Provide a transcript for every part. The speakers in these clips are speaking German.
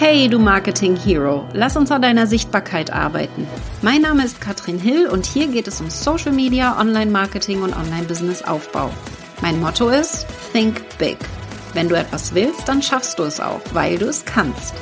Hey, du Marketing Hero, lass uns an deiner Sichtbarkeit arbeiten. Mein Name ist Katrin Hill und hier geht es um Social Media, Online-Marketing und Online-Business-Aufbau. Mein Motto ist Think Big. Wenn du etwas willst, dann schaffst du es auch, weil du es kannst.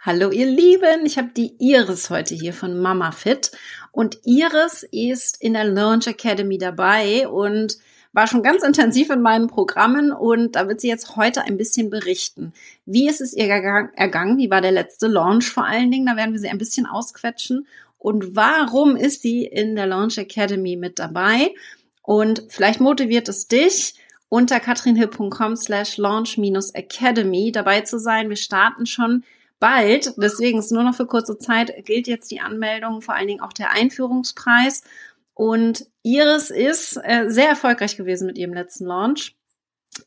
Hallo ihr Lieben, ich habe die Iris heute hier von Mama Fit und Iris ist in der Launch Academy dabei und war schon ganz intensiv in meinen Programmen und da wird sie jetzt heute ein bisschen berichten. Wie ist es ihr ergangen? Wie war der letzte Launch vor allen Dingen? Da werden wir sie ein bisschen ausquetschen. Und warum ist sie in der Launch Academy mit dabei? Und vielleicht motiviert es dich, unter katrinhill.com slash launch-academy dabei zu sein. Wir starten schon bald. Deswegen ist nur noch für kurze Zeit gilt jetzt die Anmeldung, vor allen Dingen auch der Einführungspreis. Und Iris ist äh, sehr erfolgreich gewesen mit ihrem letzten Launch.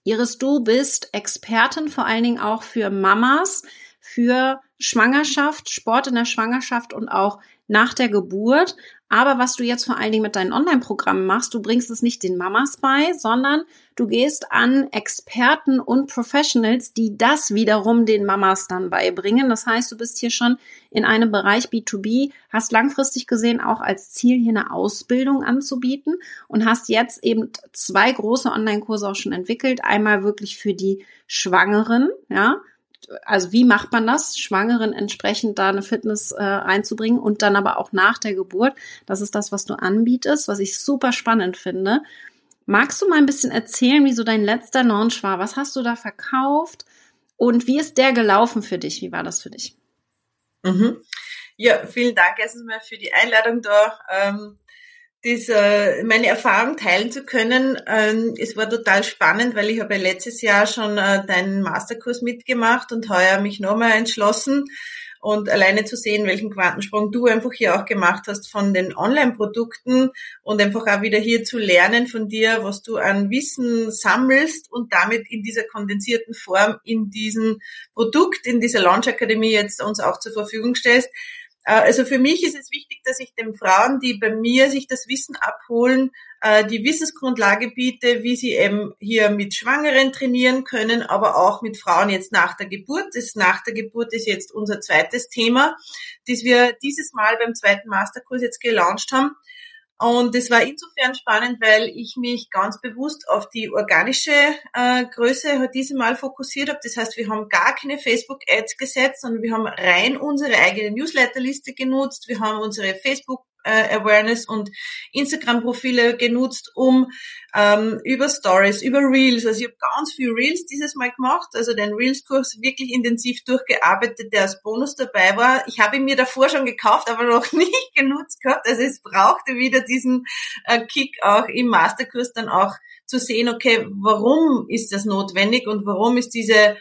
Iris, du bist Expertin vor allen Dingen auch für Mamas, für Schwangerschaft, Sport in der Schwangerschaft und auch nach der Geburt. Aber was du jetzt vor allen Dingen mit deinen Online-Programmen machst, du bringst es nicht den Mamas bei, sondern du gehst an Experten und Professionals, die das wiederum den Mamas dann beibringen. Das heißt, du bist hier schon in einem Bereich B2B, hast langfristig gesehen auch als Ziel, hier eine Ausbildung anzubieten und hast jetzt eben zwei große Online-Kurse auch schon entwickelt. Einmal wirklich für die Schwangeren, ja, also wie macht man das, Schwangeren entsprechend da eine Fitness äh, reinzubringen und dann aber auch nach der Geburt. Das ist das, was du anbietest, was ich super spannend finde. Magst du mal ein bisschen erzählen, wie so dein letzter Launch war? Was hast du da verkauft und wie ist der gelaufen für dich? Wie war das für dich? Mhm. Ja, vielen Dank erstens mal für die Einladung da. Ähm, diese, meine Erfahrung teilen zu können. Ähm, es war total spannend, weil ich habe letztes Jahr schon äh, deinen Masterkurs mitgemacht und heuer mich nochmal entschlossen. Und alleine zu sehen, welchen Quantensprung du einfach hier auch gemacht hast von den Online-Produkten und einfach auch wieder hier zu lernen von dir, was du an Wissen sammelst und damit in dieser kondensierten Form in diesem Produkt, in dieser Launch Akademie jetzt uns auch zur Verfügung stellst äh, also für mich ist es wichtig, dass ich den Frauen, die bei mir sich das Wissen abholen, äh, die Wissensgrundlage biete, wie sie eben hier mit Schwangeren trainieren können, aber auch mit Frauen jetzt nach der Geburt. Das nach der Geburt ist jetzt unser zweites Thema, das wir dieses Mal beim zweiten Masterkurs jetzt gelauncht haben. Und es war insofern spannend, weil ich mich ganz bewusst auf die organische äh, Größe dieses Mal fokussiert habe. Das heißt, wir haben gar keine Facebook-Ads gesetzt, sondern wir haben rein unsere eigene Newsletterliste genutzt. Wir haben unsere Facebook äh, Awareness und Instagram-Profile genutzt, um ähm, über Stories, über Reels, also ich habe ganz viel Reels dieses Mal gemacht, also den Reels-Kurs wirklich intensiv durchgearbeitet, der als Bonus dabei war. Ich habe ihn mir davor schon gekauft, aber noch nicht genutzt gehabt, also es brauchte wieder diesen äh, Kick auch im Masterkurs dann auch zu sehen, okay, warum ist das notwendig und warum ist diese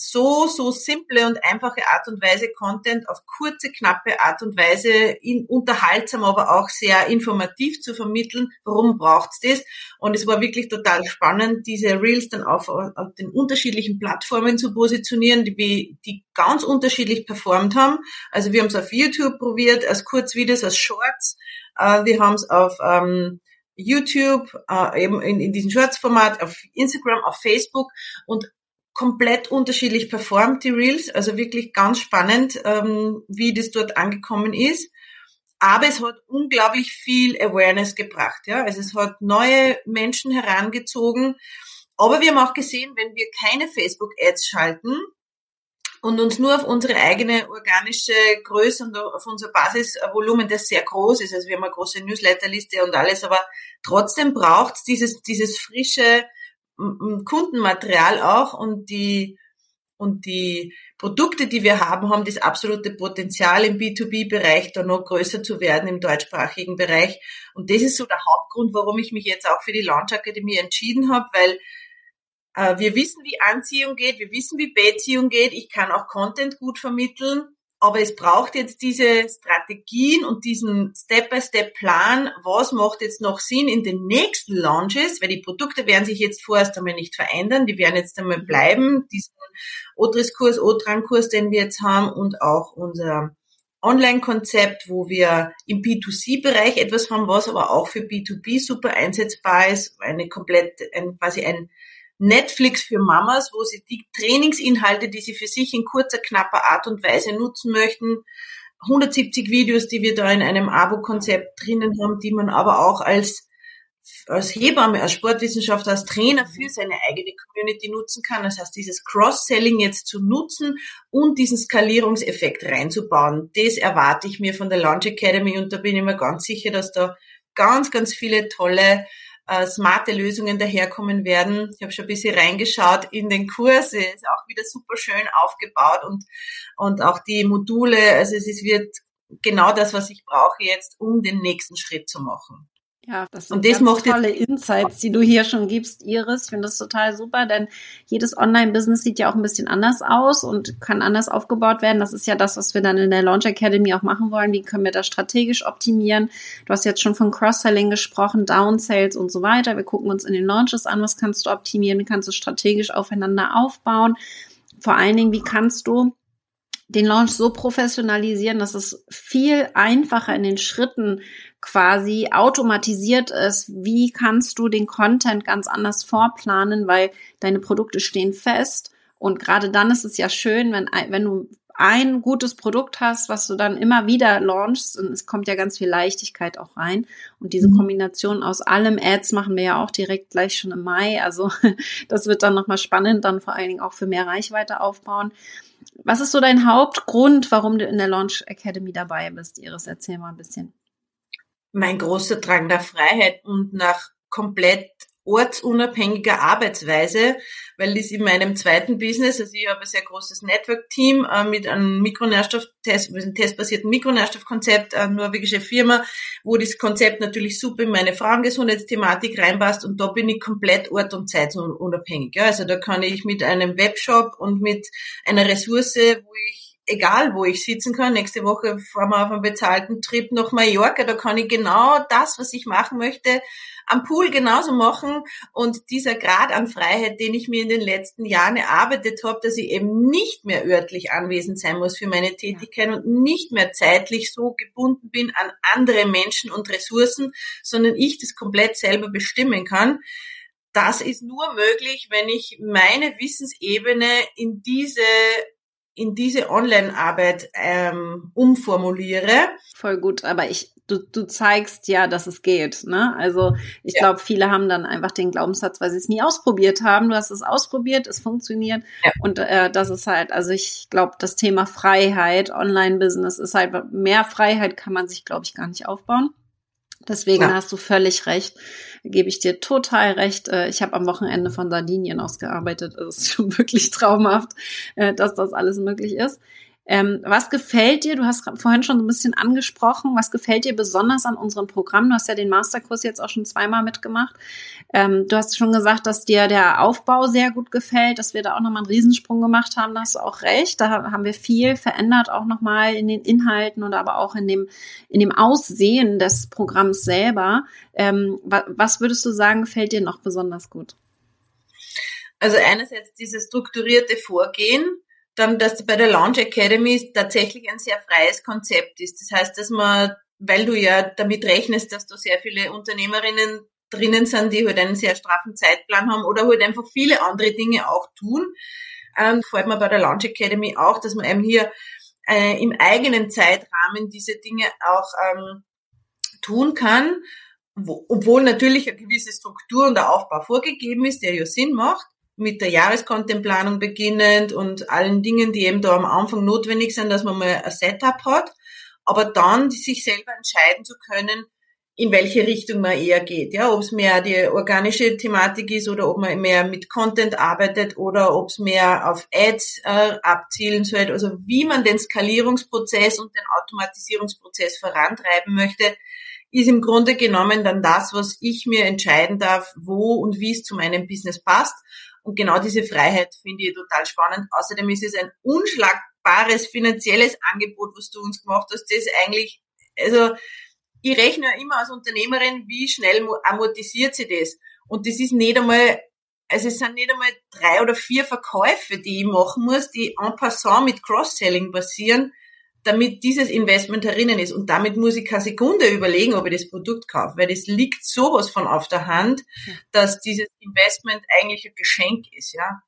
so, so simple und einfache Art und Weise Content auf kurze, knappe Art und Weise in, unterhaltsam, aber auch sehr informativ zu vermitteln. Warum braucht's das? Und es war wirklich total spannend, diese Reels dann auf, auf den unterschiedlichen Plattformen zu positionieren, die, die ganz unterschiedlich performt haben. Also wir haben es auf YouTube probiert, als Kurzvideos, als Shorts. Äh, wir haben es auf ähm, YouTube, äh, eben in, in diesem Shorts-Format, auf Instagram, auf Facebook und komplett unterschiedlich performt, die Reels. Also wirklich ganz spannend, ähm, wie das dort angekommen ist. Aber es hat unglaublich viel Awareness gebracht. Ja? Also es hat neue Menschen herangezogen. Aber wir haben auch gesehen, wenn wir keine Facebook-Ads schalten und uns nur auf unsere eigene organische Größe und auf unser Basisvolumen, das sehr groß ist, also wir haben eine große Newsletterliste und alles, aber trotzdem braucht es dieses, dieses frische, Kundenmaterial auch und die und die Produkte, die wir haben, haben das absolute Potenzial im B2B-Bereich da noch größer zu werden im deutschsprachigen Bereich. Und das ist so der Hauptgrund, warum ich mich jetzt auch für die Launch Akademie entschieden habe, weil äh, wir wissen, wie Anziehung geht, wir wissen, wie Beziehung geht. Ich kann auch Content gut vermitteln. Aber es braucht jetzt diese Strategien und diesen Step-by-Step-Plan, was macht jetzt noch Sinn in den nächsten Launches, weil die Produkte werden sich jetzt vorerst einmal nicht verändern, die werden jetzt einmal bleiben, diesen Otris-Kurs, Otran-Kurs, den wir jetzt haben und auch unser Online-Konzept, wo wir im B2C-Bereich etwas haben, was aber auch für B2B super einsetzbar ist, eine komplett, ein, quasi ein Netflix für Mamas, wo sie die Trainingsinhalte, die sie für sich in kurzer, knapper Art und Weise nutzen möchten, 170 Videos, die wir da in einem Abo-Konzept drinnen haben, die man aber auch als als Hebamme, als Sportwissenschaftler, als Trainer für seine eigene Community nutzen kann. Das heißt, dieses Cross-Selling jetzt zu nutzen und diesen Skalierungseffekt reinzubauen, das erwarte ich mir von der Launch Academy und da bin ich mir ganz sicher, dass da ganz, ganz viele tolle äh, smarte Lösungen daherkommen werden. Ich habe schon ein bisschen reingeschaut in den Kurs, er ist auch wieder super schön aufgebaut und, und auch die Module, also es ist, wird genau das, was ich brauche jetzt, um den nächsten Schritt zu machen. Ja, das sind und das ganz tolle Insights, die du hier schon gibst, Iris. Ich finde das total super, denn jedes Online-Business sieht ja auch ein bisschen anders aus und kann anders aufgebaut werden. Das ist ja das, was wir dann in der Launch Academy auch machen wollen. Wie können wir das strategisch optimieren? Du hast jetzt schon von Cross-Selling gesprochen, Downsales und so weiter. Wir gucken uns in den Launches an, was kannst du optimieren, wie kannst du strategisch aufeinander aufbauen. Vor allen Dingen, wie kannst du den Launch so professionalisieren, dass es viel einfacher in den Schritten quasi automatisiert ist. Wie kannst du den Content ganz anders vorplanen, weil deine Produkte stehen fest. Und gerade dann ist es ja schön, wenn, wenn du ein gutes Produkt hast, was du dann immer wieder launchst und es kommt ja ganz viel Leichtigkeit auch rein. Und diese mhm. Kombination aus allem Ads machen wir ja auch direkt gleich schon im Mai. Also das wird dann nochmal spannend, dann vor allen Dingen auch für mehr Reichweite aufbauen. Was ist so dein Hauptgrund, warum du in der Launch Academy dabei bist? Iris, erzähl mal ein bisschen. Mein großer Drang nach Freiheit und nach komplett ortsunabhängiger Arbeitsweise, weil das in meinem zweiten Business, also ich habe ein sehr großes Network-Team äh, mit einem Mikronährstofftest, einem testbasierten Mikronährstoffkonzept, eine norwegische Firma, wo das Konzept natürlich super in meine Frauengesundheitsthematik reinpasst und da bin ich komplett ort- und zeitunabhängig. Ja. Also da kann ich mit einem Webshop und mit einer Ressource, wo ich egal wo ich sitzen kann. Nächste Woche fahren wir auf einen bezahlten Trip nach Mallorca. Da kann ich genau das, was ich machen möchte, am Pool genauso machen. Und dieser Grad an Freiheit, den ich mir in den letzten Jahren erarbeitet habe, dass ich eben nicht mehr örtlich anwesend sein muss für meine Tätigkeit und nicht mehr zeitlich so gebunden bin an andere Menschen und Ressourcen, sondern ich das komplett selber bestimmen kann. Das ist nur möglich, wenn ich meine Wissensebene in diese in diese Online-Arbeit ähm, umformuliere. Voll gut, aber ich, du, du zeigst ja, dass es geht. Ne? Also ich ja. glaube, viele haben dann einfach den Glaubenssatz, weil sie es nie ausprobiert haben. Du hast es ausprobiert, es funktioniert. Ja. Und äh, das ist halt, also ich glaube, das Thema Freiheit, Online-Business ist halt, mehr Freiheit kann man sich, glaube ich, gar nicht aufbauen. Deswegen ja. hast du völlig recht gebe ich dir total recht. Äh, ich habe am Wochenende von Sardinien aus gearbeitet. Es ist schon wirklich traumhaft, äh, dass das alles möglich ist. Ähm, was gefällt dir? Du hast vorhin schon so ein bisschen angesprochen. Was gefällt dir besonders an unserem Programm? Du hast ja den Masterkurs jetzt auch schon zweimal mitgemacht. Ähm, du hast schon gesagt, dass dir der Aufbau sehr gut gefällt, dass wir da auch nochmal einen Riesensprung gemacht haben. Da hast du auch recht. Da haben wir viel verändert, auch nochmal in den Inhalten und aber auch in dem, in dem Aussehen des Programms selber. Ähm, was würdest du sagen, gefällt dir noch besonders gut? Also einerseits dieses strukturierte Vorgehen, dann, dass bei der Launch Academy tatsächlich ein sehr freies Konzept ist. Das heißt, dass man, weil du ja damit rechnest, dass da sehr viele Unternehmerinnen drinnen sind, die halt einen sehr straffen Zeitplan haben oder halt einfach viele andere Dinge auch tun, ähm, gefällt mir bei der Launch Academy auch, dass man eben hier äh, im eigenen Zeitrahmen diese Dinge auch ähm, tun kann, wo, obwohl natürlich eine gewisse Struktur und der Aufbau vorgegeben ist, der ja Sinn macht mit der Jahrescontentplanung beginnend und allen Dingen, die eben da am Anfang notwendig sind, dass man mal ein Setup hat, aber dann sich selber entscheiden zu können, in welche Richtung man eher geht. Ja, ob es mehr die organische Thematik ist oder ob man mehr mit Content arbeitet oder ob es mehr auf Ads äh, abzielen soll. Also wie man den Skalierungsprozess und den Automatisierungsprozess vorantreiben möchte, ist im Grunde genommen dann das, was ich mir entscheiden darf, wo und wie es zu meinem Business passt. Und genau diese Freiheit finde ich total spannend. Außerdem ist es ein unschlagbares finanzielles Angebot, was du uns gemacht hast. Das ist eigentlich, also ich rechne ja immer als Unternehmerin, wie schnell amortisiert sie das. Und das ist nicht einmal, also es sind nicht einmal drei oder vier Verkäufe, die ich machen muss, die en passant mit Cross-Selling passieren. Damit dieses Investment herinnen ist. Und damit muss ich keine Sekunde überlegen, ob ich das Produkt kaufe, weil das liegt sowas von auf der Hand, dass dieses Investment eigentlich ein Geschenk ist, ja.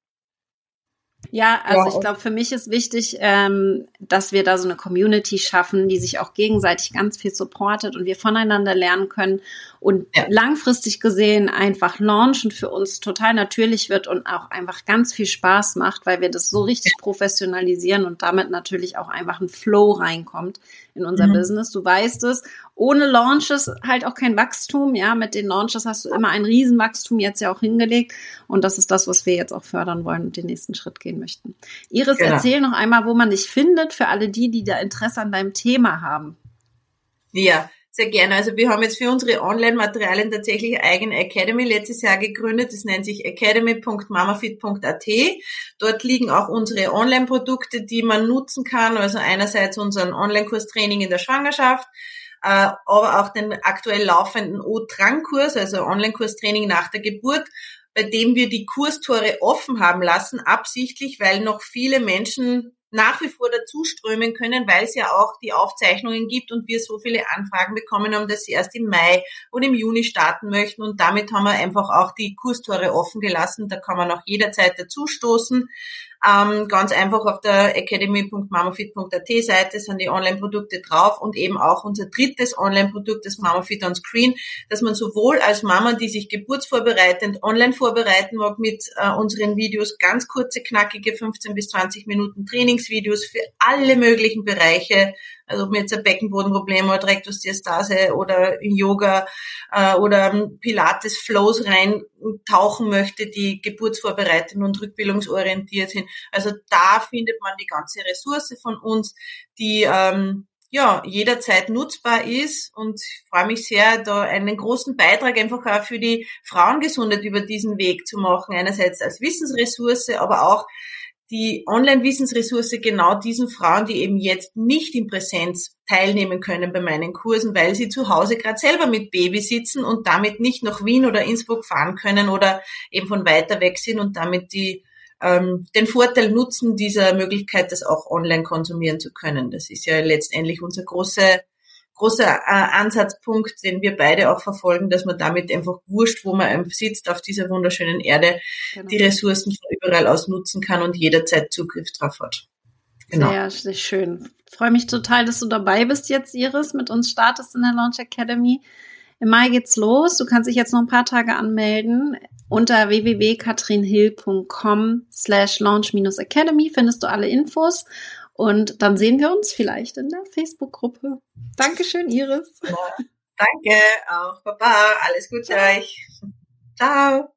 Ja, also ja. ich glaube, für mich ist wichtig, ähm, dass wir da so eine Community schaffen, die sich auch gegenseitig ganz viel supportet und wir voneinander lernen können und ja. langfristig gesehen einfach launchen für uns total natürlich wird und auch einfach ganz viel Spaß macht, weil wir das so richtig professionalisieren und damit natürlich auch einfach ein Flow reinkommt in unser mhm. Business. Du weißt es. Ohne Launches halt auch kein Wachstum. Ja, mit den Launches hast du immer ein Riesenwachstum jetzt ja auch hingelegt. Und das ist das, was wir jetzt auch fördern wollen und den nächsten Schritt gehen möchten. Iris, genau. erzähl noch einmal, wo man dich findet für alle die, die da Interesse an deinem Thema haben. Ja, sehr gerne. Also wir haben jetzt für unsere Online-Materialien tatsächlich eine eigene Academy letztes Jahr gegründet. Das nennt sich academy.mamafit.at. Dort liegen auch unsere Online-Produkte, die man nutzen kann. Also einerseits unseren Online-Kurs Training in der Schwangerschaft, äh, aber auch den aktuell laufenden O-Drang-Kurs, also Online-Kurs Training nach der Geburt bei dem wir die Kurstore offen haben lassen, absichtlich, weil noch viele Menschen nach wie vor dazuströmen können, weil es ja auch die Aufzeichnungen gibt und wir so viele Anfragen bekommen haben, dass sie erst im Mai und im Juni starten möchten. Und damit haben wir einfach auch die Kurstore offen gelassen. Da kann man auch jederzeit dazustoßen. Ähm, ganz einfach auf der academy.mamafit.at Seite sind die Online-Produkte drauf und eben auch unser drittes Online-Produkt, das Mamafit on Screen, dass man sowohl als Mama, die sich geburtsvorbereitend online vorbereiten mag mit äh, unseren Videos, ganz kurze, knackige 15 bis 20 Minuten Trainingsvideos für alle möglichen Bereiche, also ob mir jetzt ein Beckenbodenproblem oder Rektusdiastase oder Yoga äh, oder Pilates Flows reintauchen möchte, die geburtsvorbereitend und rückbildungsorientiert sind. Also da findet man die ganze Ressource von uns, die ähm, ja, jederzeit nutzbar ist und ich freue mich sehr, da einen großen Beitrag einfach auch für die Frauengesundheit über diesen Weg zu machen. Einerseits als Wissensressource, aber auch die Online-Wissensressource genau diesen Frauen, die eben jetzt nicht in Präsenz teilnehmen können bei meinen Kursen, weil sie zu Hause gerade selber mit Baby sitzen und damit nicht nach Wien oder Innsbruck fahren können oder eben von weiter weg sind und damit die ähm, den Vorteil nutzen dieser Möglichkeit, das auch online konsumieren zu können. Das ist ja letztendlich unser große großer äh, Ansatzpunkt, den wir beide auch verfolgen, dass man damit einfach wurscht, wo man sitzt auf dieser wunderschönen Erde, genau. die Ressourcen von überall aus nutzen kann und jederzeit Zugriff drauf hat. Genau. Sehr, sehr schön. Ich freue mich total, dass du dabei bist jetzt, Iris, mit uns startest in der Launch Academy. Im Mai geht's los. Du kannst dich jetzt noch ein paar Tage anmelden. Unter www.katrinhill.com slash launch-academy findest du alle Infos. Und dann sehen wir uns vielleicht in der Facebook-Gruppe. Dankeschön, Iris. Ja, danke auch, Papa. Alles Gute euch. Ciao.